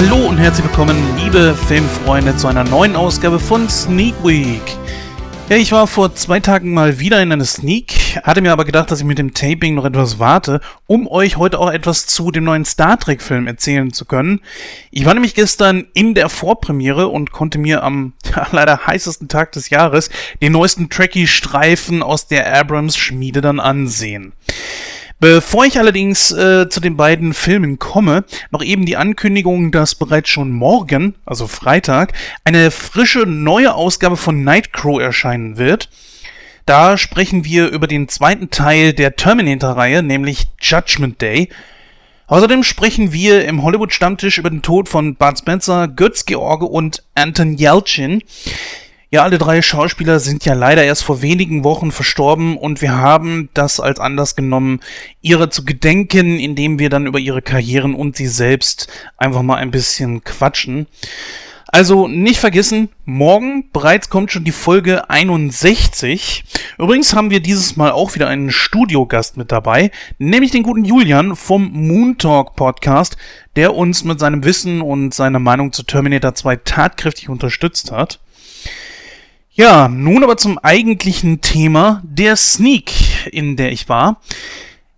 Hallo und herzlich willkommen, liebe Filmfreunde, zu einer neuen Ausgabe von Sneak Week. Ja, ich war vor zwei Tagen mal wieder in einer Sneak, hatte mir aber gedacht, dass ich mit dem Taping noch etwas warte, um euch heute auch etwas zu dem neuen Star Trek Film erzählen zu können. Ich war nämlich gestern in der Vorpremiere und konnte mir am ja, leider heißesten Tag des Jahres den neuesten Trekkie-Streifen aus der Abrams-Schmiede dann ansehen. Bevor ich allerdings äh, zu den beiden Filmen komme, noch eben die Ankündigung, dass bereits schon morgen, also Freitag, eine frische neue Ausgabe von Nightcrow erscheinen wird. Da sprechen wir über den zweiten Teil der Terminator-Reihe, nämlich Judgment Day. Außerdem sprechen wir im Hollywood-Stammtisch über den Tod von Bud Spencer, Götz George und Anton Yelchin. Ja, alle drei Schauspieler sind ja leider erst vor wenigen Wochen verstorben und wir haben das als Anlass genommen, ihre zu gedenken, indem wir dann über ihre Karrieren und sie selbst einfach mal ein bisschen quatschen. Also nicht vergessen, morgen bereits kommt schon die Folge 61. Übrigens haben wir dieses Mal auch wieder einen Studiogast mit dabei, nämlich den guten Julian vom Moon Talk Podcast, der uns mit seinem Wissen und seiner Meinung zu Terminator 2 tatkräftig unterstützt hat. Ja, nun aber zum eigentlichen Thema der Sneak, in der ich war.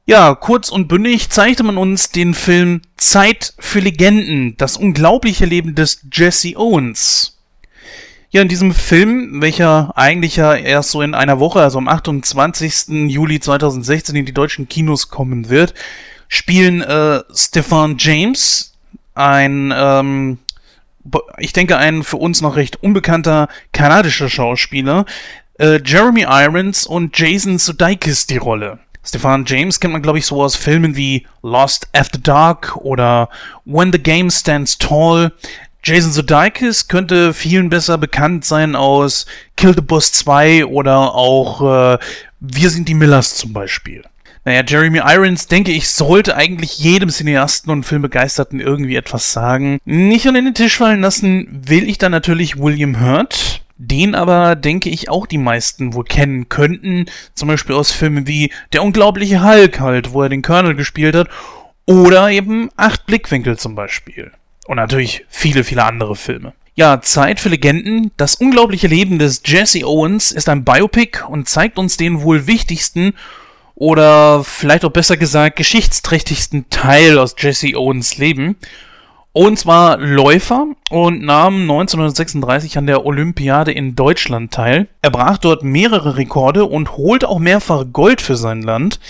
Ja, kurz und bündig zeigte man uns den Film Zeit für Legenden, das unglaubliche Leben des Jesse Owens. Ja, in diesem Film, welcher eigentlich ja erst so in einer Woche, also am 28. Juli 2016 in die deutschen Kinos kommen wird, spielen äh, Stefan James, ein ähm, ich denke, ein für uns noch recht unbekannter kanadischer Schauspieler, äh, Jeremy Irons und Jason Sudeikis die Rolle. Stefan James kennt man, glaube ich, so aus Filmen wie Lost After Dark oder When the Game Stands Tall. Jason Sudeikis könnte vielen besser bekannt sein aus Kill the Boss 2 oder auch äh, Wir sind die Millers zum Beispiel. Naja, Jeremy Irons, denke ich, sollte eigentlich jedem Cineasten und Filmbegeisterten irgendwie etwas sagen. Nicht unter den Tisch fallen lassen will ich dann natürlich William Hurt. Den aber, denke ich, auch die meisten wohl kennen könnten. Zum Beispiel aus Filmen wie Der unglaubliche Hulk halt, wo er den Colonel gespielt hat. Oder eben Acht Blickwinkel zum Beispiel. Und natürlich viele, viele andere Filme. Ja, Zeit für Legenden. Das unglaubliche Leben des Jesse Owens ist ein Biopic und zeigt uns den wohl wichtigsten oder vielleicht auch besser gesagt geschichtsträchtigsten Teil aus Jesse Owens Leben. Owens war Läufer und nahm 1936 an der Olympiade in Deutschland teil. Er brach dort mehrere Rekorde und holte auch mehrfach Gold für sein Land.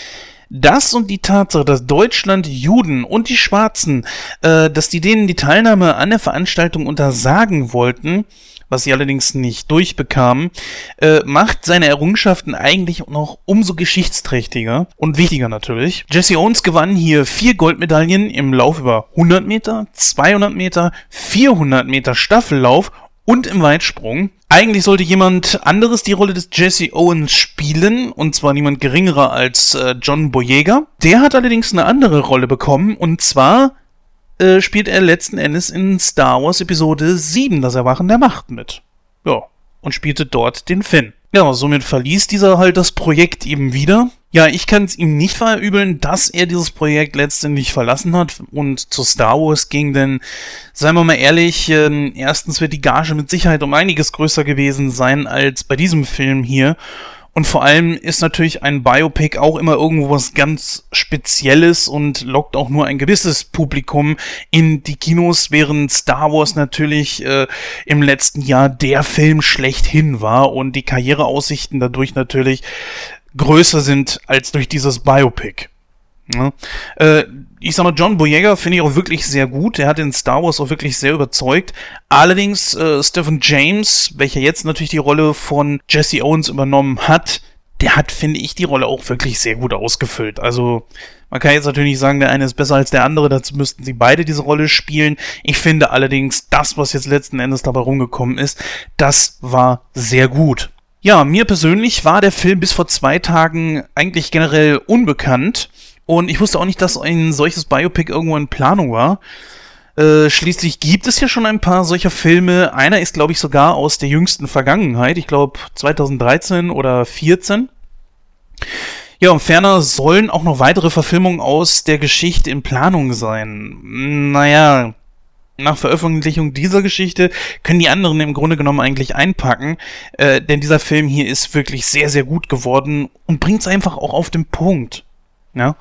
Das und die Tatsache, dass Deutschland Juden und die Schwarzen, äh, dass die denen die Teilnahme an der Veranstaltung untersagen wollten, was sie allerdings nicht durchbekamen, äh, macht seine Errungenschaften eigentlich noch umso geschichtsträchtiger und wichtiger natürlich. Jesse Owens gewann hier vier Goldmedaillen im Lauf über 100 Meter, 200 Meter, 400 Meter Staffellauf und im Weitsprung. Eigentlich sollte jemand anderes die Rolle des Jesse Owens spielen, und zwar niemand geringerer als äh, John Boyega. Der hat allerdings eine andere Rolle bekommen, und zwar äh, spielt er letzten Endes in Star Wars Episode 7, das Erwachen der Macht mit. Ja, und spielte dort den Finn. Ja, somit verließ dieser halt das Projekt eben wieder. Ja, ich kann es ihm nicht verübeln, dass er dieses Projekt letztendlich verlassen hat und zu Star Wars ging, denn seien wir mal ehrlich, äh, erstens wird die Gage mit Sicherheit um einiges größer gewesen sein als bei diesem Film hier. Und vor allem ist natürlich ein Biopic auch immer irgendwo was ganz Spezielles und lockt auch nur ein gewisses Publikum in die Kinos, während Star Wars natürlich äh, im letzten Jahr der Film schlechthin war und die Karriereaussichten dadurch natürlich größer sind als durch dieses Biopic. Ja. Äh, ich sag mal, John Boyega finde ich auch wirklich sehr gut. Er hat in Star Wars auch wirklich sehr überzeugt. Allerdings äh, Stephen James, welcher jetzt natürlich die Rolle von Jesse Owens übernommen hat, der hat, finde ich, die Rolle auch wirklich sehr gut ausgefüllt. Also, man kann jetzt natürlich sagen, der eine ist besser als der andere, dazu müssten sie beide diese Rolle spielen. Ich finde allerdings, das, was jetzt letzten Endes dabei rumgekommen ist, das war sehr gut. Ja, mir persönlich war der Film bis vor zwei Tagen eigentlich generell unbekannt. Und ich wusste auch nicht, dass ein solches Biopic irgendwo in Planung war. Äh, schließlich gibt es ja schon ein paar solcher Filme. Einer ist, glaube ich, sogar aus der jüngsten Vergangenheit. Ich glaube 2013 oder 2014. Ja, und ferner sollen auch noch weitere Verfilmungen aus der Geschichte in Planung sein. Naja, nach Veröffentlichung dieser Geschichte können die anderen im Grunde genommen eigentlich einpacken, äh, denn dieser Film hier ist wirklich sehr, sehr gut geworden und bringt es einfach auch auf den Punkt. Ja.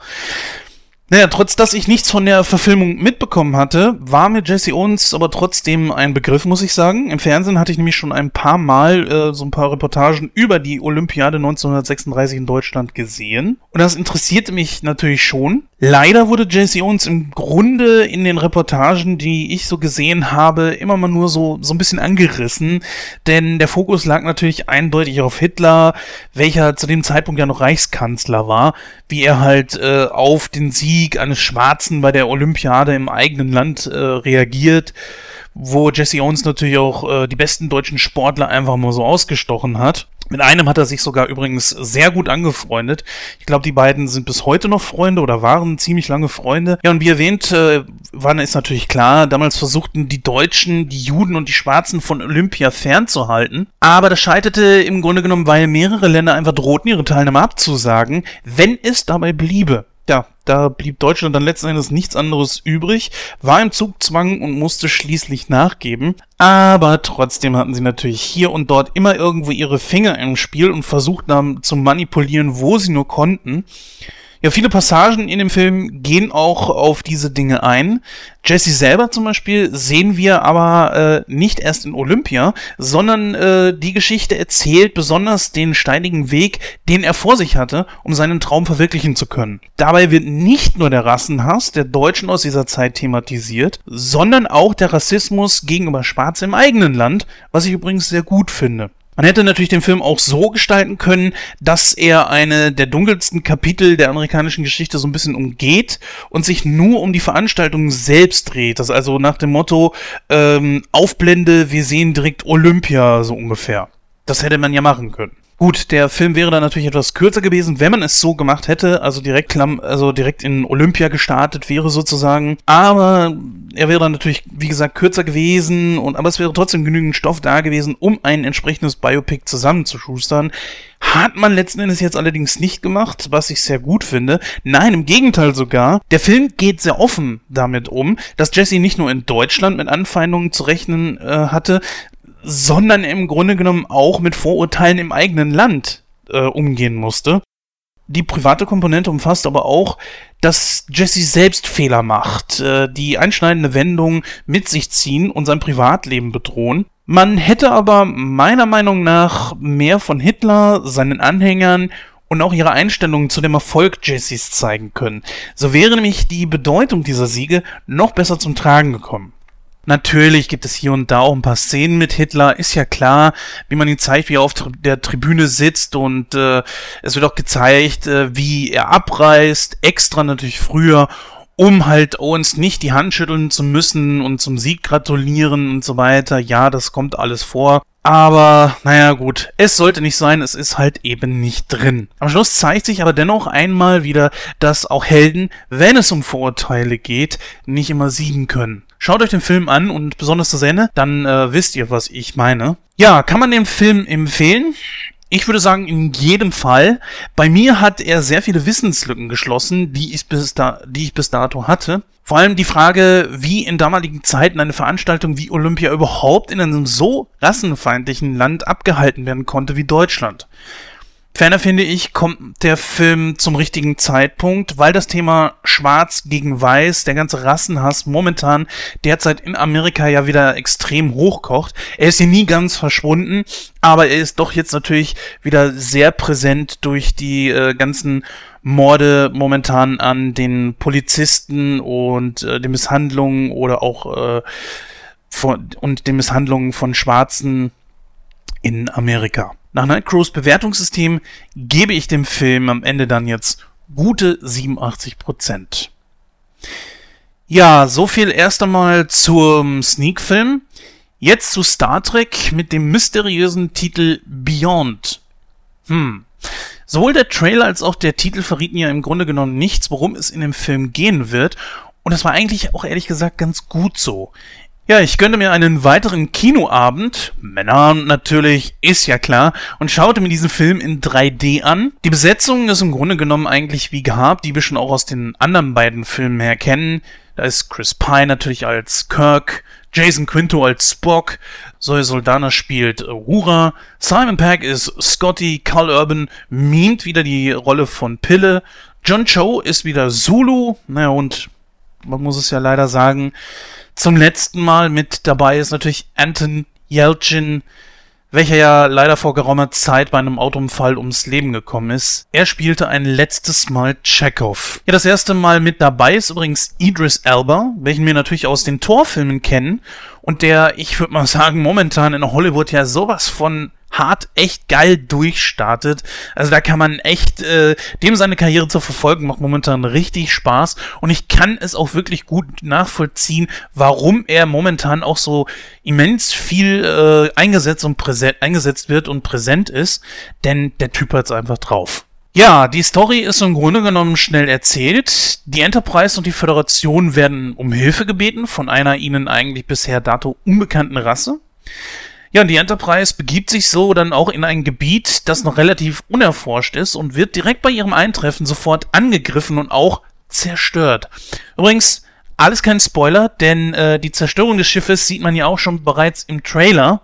Naja, trotz dass ich nichts von der Verfilmung mitbekommen hatte, war mir Jesse Owens aber trotzdem ein Begriff, muss ich sagen. Im Fernsehen hatte ich nämlich schon ein paar Mal äh, so ein paar Reportagen über die Olympiade 1936 in Deutschland gesehen. Und das interessierte mich natürlich schon. Leider wurde Jesse Owens im Grunde in den Reportagen, die ich so gesehen habe, immer mal nur so, so ein bisschen angerissen, denn der Fokus lag natürlich eindeutig auf Hitler, welcher zu dem Zeitpunkt ja noch Reichskanzler war, wie er halt äh, auf den Sieg eines Schwarzen bei der Olympiade im eigenen Land äh, reagiert, wo Jesse Owens natürlich auch äh, die besten deutschen Sportler einfach mal so ausgestochen hat. Mit einem hat er sich sogar übrigens sehr gut angefreundet. Ich glaube, die beiden sind bis heute noch Freunde oder waren ziemlich lange Freunde. Ja, und wie erwähnt, äh, war ist natürlich klar, damals versuchten die Deutschen, die Juden und die Schwarzen von Olympia fernzuhalten. Aber das scheiterte im Grunde genommen, weil mehrere Länder einfach drohten, ihre Teilnahme abzusagen, wenn es dabei bliebe ja, da blieb Deutschland dann letzten Endes nichts anderes übrig, war im Zugzwang und musste schließlich nachgeben. Aber trotzdem hatten sie natürlich hier und dort immer irgendwo ihre Finger im Spiel und versuchten zu manipulieren, wo sie nur konnten. Ja, viele Passagen in dem Film gehen auch auf diese Dinge ein. Jesse selber zum Beispiel sehen wir aber äh, nicht erst in Olympia, sondern äh, die Geschichte erzählt besonders den steinigen Weg, den er vor sich hatte, um seinen Traum verwirklichen zu können. Dabei wird nicht nur der Rassenhass der Deutschen aus dieser Zeit thematisiert, sondern auch der Rassismus gegenüber Schwarz im eigenen Land, was ich übrigens sehr gut finde. Man hätte natürlich den Film auch so gestalten können, dass er eine der dunkelsten Kapitel der amerikanischen Geschichte so ein bisschen umgeht und sich nur um die Veranstaltung selbst dreht. Das also nach dem Motto ähm, Aufblende, wir sehen direkt Olympia so ungefähr. Das hätte man ja machen können. Gut, der Film wäre dann natürlich etwas kürzer gewesen, wenn man es so gemacht hätte, also direkt, also direkt in Olympia gestartet wäre sozusagen. Aber er wäre dann natürlich, wie gesagt, kürzer gewesen und aber es wäre trotzdem genügend Stoff da gewesen, um ein entsprechendes Biopic zusammenzuschustern. Hat man letzten Endes jetzt allerdings nicht gemacht, was ich sehr gut finde. Nein, im Gegenteil sogar. Der Film geht sehr offen damit um, dass Jesse nicht nur in Deutschland mit Anfeindungen zu rechnen äh, hatte, sondern im Grunde genommen auch mit Vorurteilen im eigenen Land äh, umgehen musste. Die private Komponente umfasst aber auch, dass Jesse selbst Fehler macht, äh, die einschneidende Wendungen mit sich ziehen und sein Privatleben bedrohen. Man hätte aber meiner Meinung nach mehr von Hitler, seinen Anhängern und auch ihre Einstellungen zu dem Erfolg Jessys zeigen können. So wäre nämlich die Bedeutung dieser Siege noch besser zum Tragen gekommen. Natürlich gibt es hier und da auch ein paar Szenen mit Hitler, ist ja klar, wie man ihn zeigt, wie er auf der Tribüne sitzt und äh, es wird auch gezeigt, äh, wie er abreißt, extra natürlich früher, um halt Owens nicht die Hand schütteln zu müssen und zum Sieg gratulieren und so weiter. Ja, das kommt alles vor. Aber, naja gut, es sollte nicht sein, es ist halt eben nicht drin. Am Schluss zeigt sich aber dennoch einmal wieder, dass auch Helden, wenn es um Vorurteile geht, nicht immer siegen können. Schaut euch den Film an und besonders das Ende, dann äh, wisst ihr, was ich meine. Ja, kann man den Film empfehlen? Ich würde sagen, in jedem Fall. Bei mir hat er sehr viele Wissenslücken geschlossen, die ich bis, da, die ich bis dato hatte. Vor allem die Frage, wie in damaligen Zeiten eine Veranstaltung wie Olympia überhaupt in einem so rassenfeindlichen Land abgehalten werden konnte wie Deutschland. Ferner finde ich, kommt der Film zum richtigen Zeitpunkt, weil das Thema Schwarz gegen Weiß, der ganze Rassenhass momentan derzeit in Amerika ja wieder extrem hochkocht. Er ist hier nie ganz verschwunden, aber er ist doch jetzt natürlich wieder sehr präsent durch die äh, ganzen Morde momentan an den Polizisten und äh, den Misshandlungen oder auch äh, von, und den Misshandlungen von Schwarzen in Amerika. Nach Nightcrows Bewertungssystem gebe ich dem Film am Ende dann jetzt gute 87%. Ja, so viel erst einmal zum Sneak-Film. Jetzt zu Star Trek mit dem mysteriösen Titel Beyond. Hm. Sowohl der Trailer als auch der Titel verrieten ja im Grunde genommen nichts, worum es in dem Film gehen wird. Und das war eigentlich auch ehrlich gesagt ganz gut so. Ja, ich gönnte mir einen weiteren Kinoabend, Männer natürlich, ist ja klar, und schaute mir diesen Film in 3D an. Die Besetzung ist im Grunde genommen eigentlich wie gehabt, die wir schon auch aus den anderen beiden Filmen her kennen. Da ist Chris Pine natürlich als Kirk, Jason Quinto als Spock, Zoe Soldana spielt Rura, Simon Pegg ist Scotty, Carl Urban mimt wieder die Rolle von Pille, John Cho ist wieder Zulu, naja, und man muss es ja leider sagen, zum letzten Mal mit dabei ist natürlich Anton Yelchin, welcher ja leider vor geraumer Zeit bei einem Autounfall ums Leben gekommen ist. Er spielte ein letztes Mal Chekhov. Ja, das erste Mal mit dabei ist übrigens Idris Elba, welchen wir natürlich aus den Torfilmen kennen und der, ich würde mal sagen, momentan in Hollywood ja sowas von hart echt geil durchstartet. Also da kann man echt äh, dem seine Karriere zu verfolgen macht momentan richtig Spaß und ich kann es auch wirklich gut nachvollziehen, warum er momentan auch so immens viel äh, eingesetzt und präsent eingesetzt wird und präsent ist, denn der Typ hat's einfach drauf. Ja, die Story ist im Grunde genommen schnell erzählt. Die Enterprise und die Föderation werden um Hilfe gebeten von einer ihnen eigentlich bisher dato unbekannten Rasse. Ja, und die Enterprise begibt sich so dann auch in ein Gebiet, das noch relativ unerforscht ist und wird direkt bei ihrem Eintreffen sofort angegriffen und auch zerstört. Übrigens, alles kein Spoiler, denn äh, die Zerstörung des Schiffes sieht man ja auch schon bereits im Trailer.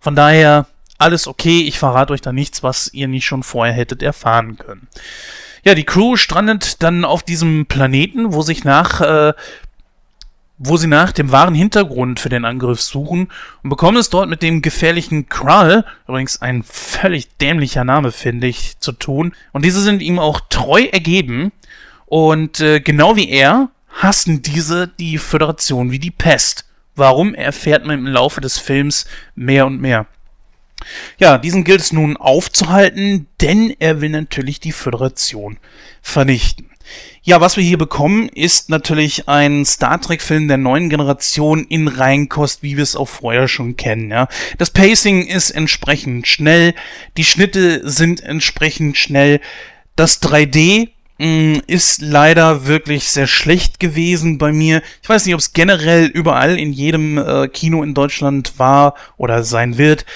Von daher alles okay, ich verrate euch da nichts, was ihr nicht schon vorher hättet erfahren können. Ja, die Crew strandet dann auf diesem Planeten, wo sich nach äh, wo sie nach dem wahren Hintergrund für den Angriff suchen und bekommen es dort mit dem gefährlichen Krull, übrigens ein völlig dämlicher Name, finde ich, zu tun. Und diese sind ihm auch treu ergeben und äh, genau wie er hassen diese die Föderation wie die Pest. Warum erfährt man im Laufe des Films mehr und mehr. Ja, diesen gilt es nun aufzuhalten, denn er will natürlich die Föderation vernichten. Ja, was wir hier bekommen, ist natürlich ein Star Trek-Film der neuen Generation in Reinkost, wie wir es auch vorher schon kennen. Ja. Das Pacing ist entsprechend schnell, die Schnitte sind entsprechend schnell, das 3D mm, ist leider wirklich sehr schlecht gewesen bei mir. Ich weiß nicht, ob es generell überall in jedem äh, Kino in Deutschland war oder sein wird.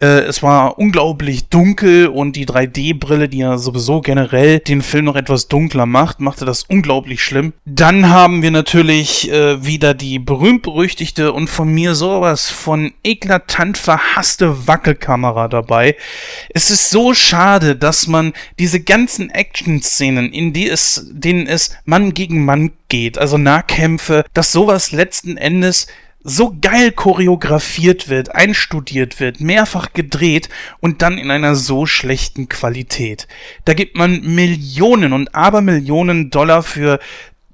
Äh, es war unglaublich dunkel und die 3D-Brille, die ja sowieso generell den Film noch etwas dunkler macht, machte das unglaublich schlimm. Dann haben wir natürlich äh, wieder die berühmt-berüchtigte und von mir sowas von eklatant verhasste Wackelkamera dabei. Es ist so schade, dass man diese ganzen Action-Szenen, in die es, denen es Mann gegen Mann geht, also Nahkämpfe, dass sowas letzten Endes so geil choreografiert wird, einstudiert wird, mehrfach gedreht und dann in einer so schlechten Qualität. Da gibt man Millionen und Abermillionen Dollar für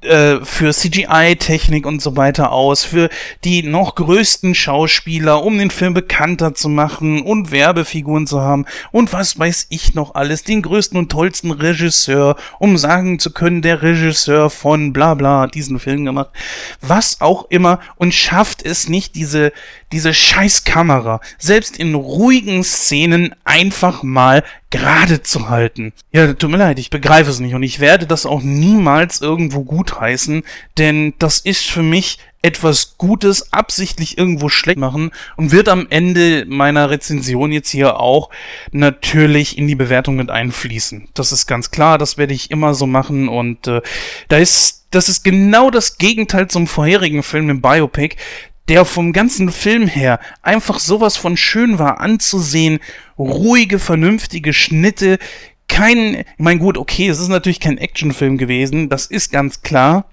äh, für CGI-Technik und so weiter aus, für die noch größten Schauspieler, um den Film bekannter zu machen und Werbefiguren zu haben und was weiß ich noch alles, den größten und tollsten Regisseur, um sagen zu können, der Regisseur von bla bla hat diesen Film gemacht, was auch immer und schafft es nicht, diese, diese scheiß Kamera, selbst in ruhigen Szenen einfach mal gerade zu halten. Ja, tut mir leid, ich begreife es nicht und ich werde das auch niemals irgendwo gutheißen, denn das ist für mich etwas Gutes absichtlich irgendwo schlecht machen und wird am Ende meiner Rezension jetzt hier auch natürlich in die Bewertung mit einfließen. Das ist ganz klar, das werde ich immer so machen und äh, da ist das ist genau das Gegenteil zum vorherigen Film im Biopic, der vom ganzen Film her einfach sowas von schön war anzusehen, ruhige, vernünftige Schnitte, kein, ich meine gut, okay, es ist natürlich kein Actionfilm gewesen, das ist ganz klar,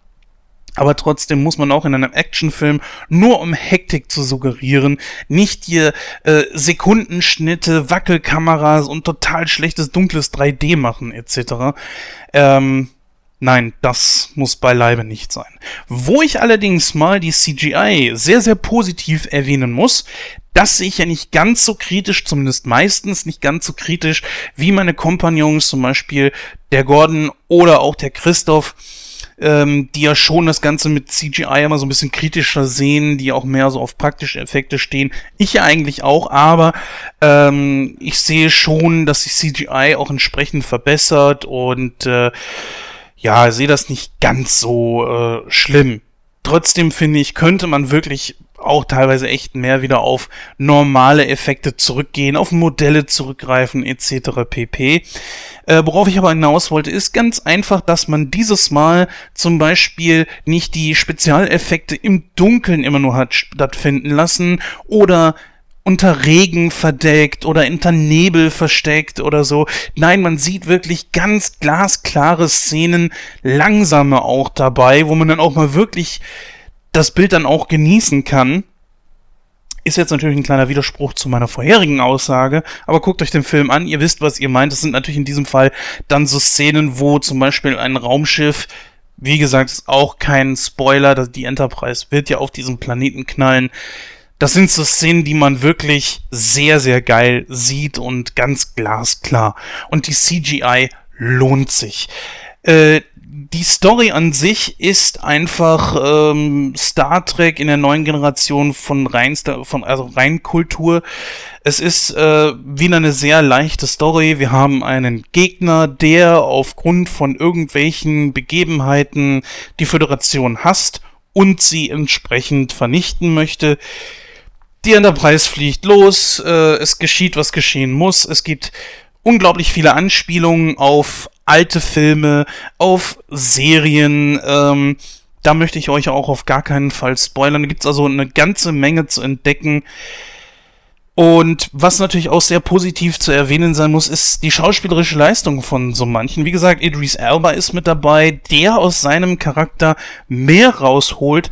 aber trotzdem muss man auch in einem Actionfilm nur um Hektik zu suggerieren, nicht hier äh, Sekundenschnitte, Wackelkameras und total schlechtes dunkles 3D machen etc. Ähm, Nein, das muss beileibe nicht sein. Wo ich allerdings mal die CGI sehr, sehr positiv erwähnen muss, das sehe ich ja nicht ganz so kritisch, zumindest meistens nicht ganz so kritisch, wie meine Kompagnons, zum Beispiel der Gordon oder auch der Christoph, ähm, die ja schon das Ganze mit CGI immer so ein bisschen kritischer sehen, die auch mehr so auf praktische Effekte stehen. Ich ja eigentlich auch, aber ähm, ich sehe schon, dass sich CGI auch entsprechend verbessert und äh, ja, sehe das nicht ganz so äh, schlimm. Trotzdem finde ich, könnte man wirklich auch teilweise echt mehr wieder auf normale Effekte zurückgehen, auf Modelle zurückgreifen etc. pp. Äh, worauf ich aber hinaus wollte, ist ganz einfach, dass man dieses Mal zum Beispiel nicht die Spezialeffekte im Dunkeln immer nur hat stattfinden lassen oder unter Regen verdeckt oder hinter Nebel versteckt oder so. Nein, man sieht wirklich ganz glasklare Szenen, langsame auch dabei, wo man dann auch mal wirklich das Bild dann auch genießen kann. Ist jetzt natürlich ein kleiner Widerspruch zu meiner vorherigen Aussage, aber guckt euch den Film an, ihr wisst, was ihr meint. Es sind natürlich in diesem Fall dann so Szenen, wo zum Beispiel ein Raumschiff, wie gesagt, ist auch kein Spoiler, die Enterprise wird ja auf diesem Planeten knallen. Das sind so Szenen, die man wirklich sehr, sehr geil sieht und ganz glasklar. Und die CGI lohnt sich. Äh, die Story an sich ist einfach ähm, Star Trek in der neuen Generation von reinster, von also Reinkultur. Es ist äh, wieder eine sehr leichte Story. Wir haben einen Gegner, der aufgrund von irgendwelchen Begebenheiten die Föderation hasst und sie entsprechend vernichten möchte. Die Enterprise fliegt los, äh, es geschieht, was geschehen muss. Es gibt unglaublich viele Anspielungen auf alte Filme, auf Serien. Ähm, da möchte ich euch auch auf gar keinen Fall spoilern. Da gibt es also eine ganze Menge zu entdecken. Und was natürlich auch sehr positiv zu erwähnen sein muss, ist die schauspielerische Leistung von so manchen. Wie gesagt, Idris Elba ist mit dabei, der aus seinem Charakter mehr rausholt,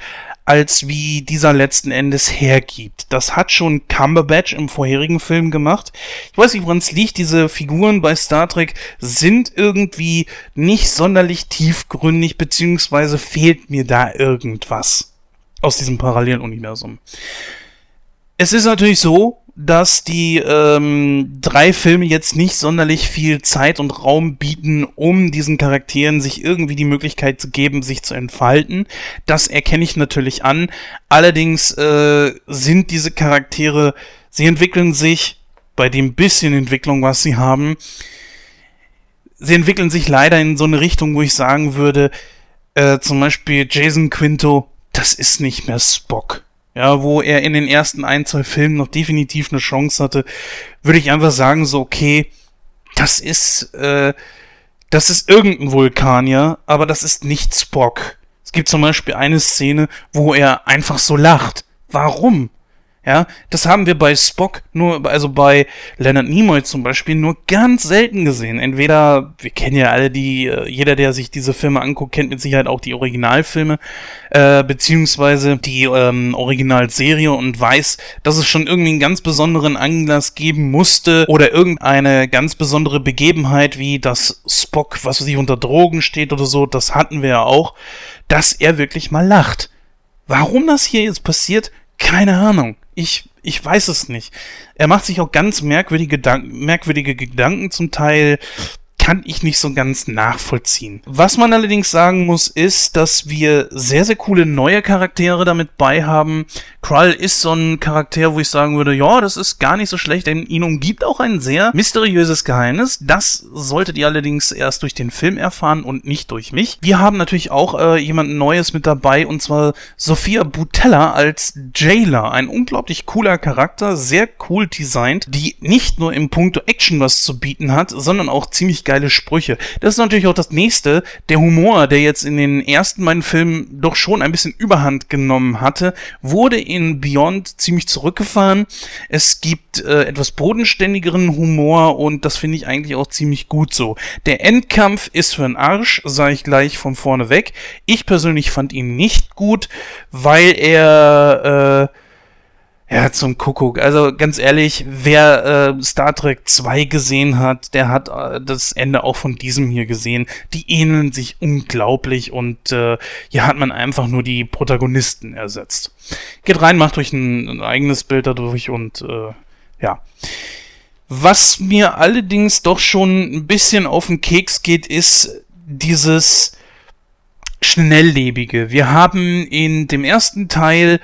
als wie dieser letzten Endes hergibt. Das hat schon Cumberbatch im vorherigen Film gemacht. Ich weiß nicht, woran es liegt. Diese Figuren bei Star Trek sind irgendwie nicht sonderlich tiefgründig, beziehungsweise fehlt mir da irgendwas aus diesem Paralleluniversum. Es ist natürlich so, dass die ähm, drei Filme jetzt nicht sonderlich viel Zeit und Raum bieten, um diesen Charakteren sich irgendwie die Möglichkeit zu geben, sich zu entfalten. Das erkenne ich natürlich an. Allerdings äh, sind diese Charaktere, sie entwickeln sich bei dem bisschen Entwicklung, was sie haben, sie entwickeln sich leider in so eine Richtung, wo ich sagen würde, äh, zum Beispiel Jason Quinto, das ist nicht mehr Spock ja, wo er in den ersten ein, zwei Filmen noch definitiv eine Chance hatte, würde ich einfach sagen, so, okay, das ist, äh, das ist irgendein Vulkanier, aber das ist nicht Spock. Es gibt zum Beispiel eine Szene, wo er einfach so lacht. Warum? Ja, das haben wir bei Spock nur, also bei Leonard Nimoy zum Beispiel nur ganz selten gesehen. Entweder, wir kennen ja alle die, äh, jeder, der sich diese Filme anguckt, kennt mit Sicherheit auch die Originalfilme, äh, beziehungsweise die ähm, Originalserie und weiß, dass es schon irgendwie einen ganz besonderen Anlass geben musste oder irgendeine ganz besondere Begebenheit, wie das Spock, was sich unter Drogen steht oder so, das hatten wir ja auch, dass er wirklich mal lacht. Warum das hier jetzt passiert, keine Ahnung. Ich, ich weiß es nicht. Er macht sich auch ganz merkwürdige, Gedanken, merkwürdige Gedanken zum Teil, kann ich nicht so ganz nachvollziehen. Was man allerdings sagen muss, ist, dass wir sehr, sehr coole neue Charaktere damit bei haben. Krull ist so ein Charakter, wo ich sagen würde, ja, das ist gar nicht so schlecht, denn ihn umgibt auch ein sehr mysteriöses Geheimnis. Das solltet ihr allerdings erst durch den Film erfahren und nicht durch mich. Wir haben natürlich auch äh, jemand Neues mit dabei und zwar Sophia Butella als Jailer. Ein unglaublich cooler Charakter, sehr cool designt, die nicht nur im Punkto Action was zu bieten hat, sondern auch ziemlich geil geile Sprüche. Das ist natürlich auch das nächste. Der Humor, der jetzt in den ersten beiden Filmen doch schon ein bisschen Überhand genommen hatte, wurde in Beyond ziemlich zurückgefahren. Es gibt äh, etwas bodenständigeren Humor und das finde ich eigentlich auch ziemlich gut so. Der Endkampf ist für den Arsch, sage ich gleich von vorne weg. Ich persönlich fand ihn nicht gut, weil er äh, ja, zum Kuckuck. Also ganz ehrlich, wer äh, Star Trek 2 gesehen hat, der hat äh, das Ende auch von diesem hier gesehen. Die ähneln sich unglaublich und äh, hier hat man einfach nur die Protagonisten ersetzt. Geht rein, macht euch ein, ein eigenes Bild dadurch und äh, ja. Was mir allerdings doch schon ein bisschen auf den Keks geht, ist dieses Schnelllebige. Wir haben in dem ersten Teil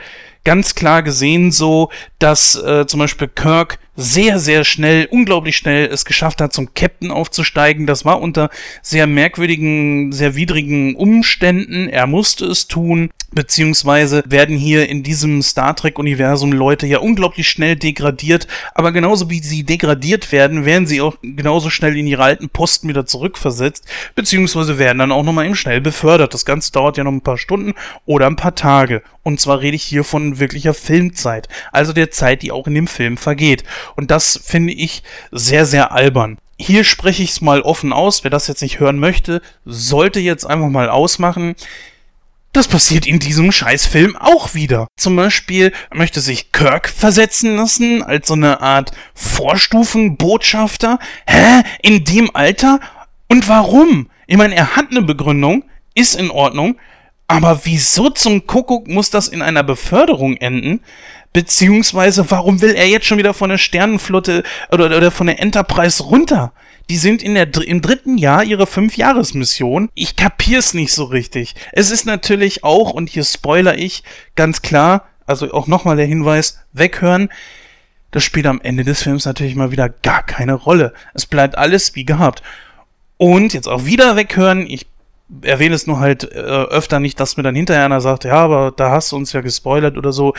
ganz klar gesehen so, dass äh, zum Beispiel Kirk sehr, sehr schnell, unglaublich schnell es geschafft hat, zum Captain aufzusteigen. Das war unter sehr merkwürdigen, sehr widrigen Umständen. Er musste es tun. Beziehungsweise werden hier in diesem Star Trek-Universum Leute ja unglaublich schnell degradiert, aber genauso wie sie degradiert werden, werden sie auch genauso schnell in ihre alten Posten wieder zurückversetzt, beziehungsweise werden dann auch nochmal eben schnell befördert. Das Ganze dauert ja noch ein paar Stunden oder ein paar Tage. Und zwar rede ich hier von wirklicher Filmzeit, also der Zeit, die auch in dem Film vergeht. Und das finde ich sehr, sehr albern hier spreche ich es mal offen aus. Wer das jetzt nicht hören möchte, sollte jetzt einfach mal ausmachen. Das passiert in diesem Scheißfilm auch wieder. Zum Beispiel möchte sich Kirk versetzen lassen als so eine Art Vorstufenbotschafter. Hä? In dem Alter? Und warum? Ich meine, er hat eine Begründung, ist in Ordnung, aber wieso zum Kuckuck muss das in einer Beförderung enden? Beziehungsweise, warum will er jetzt schon wieder von der Sternenflotte oder, oder von der Enterprise runter? Die sind in der, im dritten Jahr ihrer Fünfjahresmission. Ich kapier's nicht so richtig. Es ist natürlich auch, und hier spoiler ich, ganz klar, also auch nochmal der Hinweis, weghören. Das spielt am Ende des Films natürlich mal wieder gar keine Rolle. Es bleibt alles wie gehabt. Und jetzt auch wieder weghören. Ich erwähne es nur halt äh, öfter nicht, dass mir dann hinterher einer sagt, ja, aber da hast du uns ja gespoilert oder so.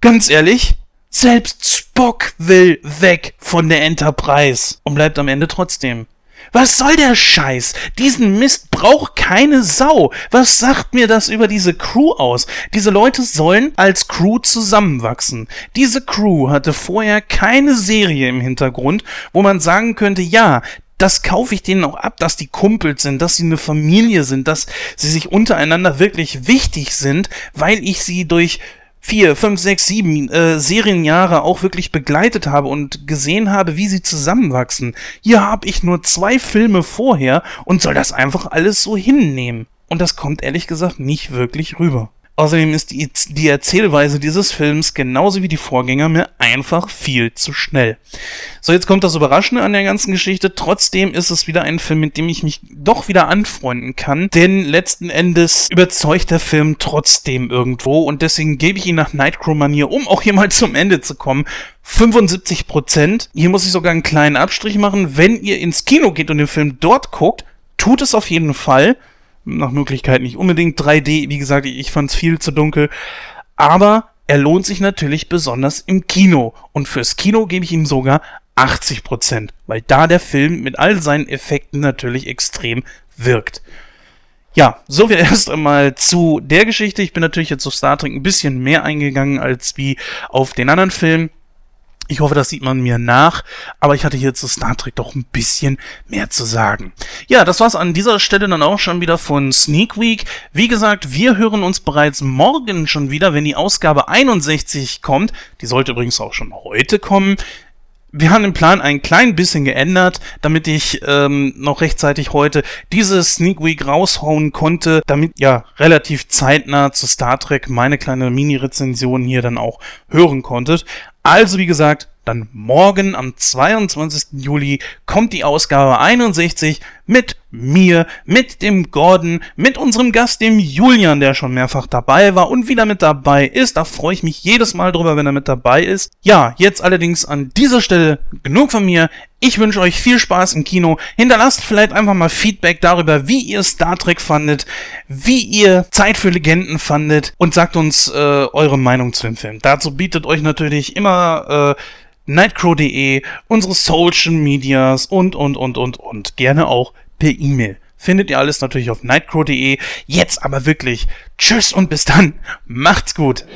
Ganz ehrlich, selbst Spock will weg von der Enterprise und bleibt am Ende trotzdem. Was soll der Scheiß? Diesen Mist braucht keine Sau. Was sagt mir das über diese Crew aus? Diese Leute sollen als Crew zusammenwachsen. Diese Crew hatte vorher keine Serie im Hintergrund, wo man sagen könnte, ja, das kaufe ich denen auch ab, dass die Kumpels sind, dass sie eine Familie sind, dass sie sich untereinander wirklich wichtig sind, weil ich sie durch vier, fünf, sechs, sieben äh, Serienjahre auch wirklich begleitet habe und gesehen habe, wie sie zusammenwachsen. Hier habe ich nur zwei Filme vorher und soll das einfach alles so hinnehmen. Und das kommt ehrlich gesagt nicht wirklich rüber. Außerdem ist die, die Erzählweise dieses Films genauso wie die Vorgänger mir einfach viel zu schnell. So, jetzt kommt das Überraschende an der ganzen Geschichte. Trotzdem ist es wieder ein Film, mit dem ich mich doch wieder anfreunden kann, denn letzten Endes überzeugt der Film trotzdem irgendwo und deswegen gebe ich ihn nach Nightcrow-Manier, um auch hier mal zum Ende zu kommen, 75 Prozent. Hier muss ich sogar einen kleinen Abstrich machen. Wenn ihr ins Kino geht und den Film dort guckt, tut es auf jeden Fall nach Möglichkeit nicht unbedingt 3D. Wie gesagt, ich fand es viel zu dunkel. Aber er lohnt sich natürlich besonders im Kino. Und fürs Kino gebe ich ihm sogar 80%, weil da der Film mit all seinen Effekten natürlich extrem wirkt. Ja, so viel erst einmal zu der Geschichte. Ich bin natürlich jetzt auf Star Trek ein bisschen mehr eingegangen als wie auf den anderen Film. Ich hoffe, das sieht man mir nach, aber ich hatte hier zu Star Trek doch ein bisschen mehr zu sagen. Ja, das war's an dieser Stelle dann auch schon wieder von Sneak Week. Wie gesagt, wir hören uns bereits morgen schon wieder, wenn die Ausgabe 61 kommt. Die sollte übrigens auch schon heute kommen. Wir haben den Plan ein klein bisschen geändert, damit ich ähm, noch rechtzeitig heute diese Sneak Week raushauen konnte, damit ja relativ zeitnah zu Star Trek meine kleine Mini-Rezension hier dann auch hören konntet. Also wie gesagt, dann morgen am 22. Juli kommt die Ausgabe 61 mit mir, mit dem Gordon, mit unserem Gast, dem Julian, der schon mehrfach dabei war und wieder mit dabei ist. Da freue ich mich jedes Mal drüber, wenn er mit dabei ist. Ja, jetzt allerdings an dieser Stelle genug von mir. Ich wünsche euch viel Spaß im Kino. Hinterlasst vielleicht einfach mal Feedback darüber, wie ihr Star Trek fandet, wie ihr Zeit für Legenden fandet und sagt uns äh, eure Meinung zu dem Film. Dazu bietet euch natürlich immer äh, nightcrow.de, unsere Social Medias und, und, und, und, und. Gerne auch per E-Mail. Findet ihr alles natürlich auf nightcrow.de. Jetzt aber wirklich. Tschüss und bis dann. Macht's gut.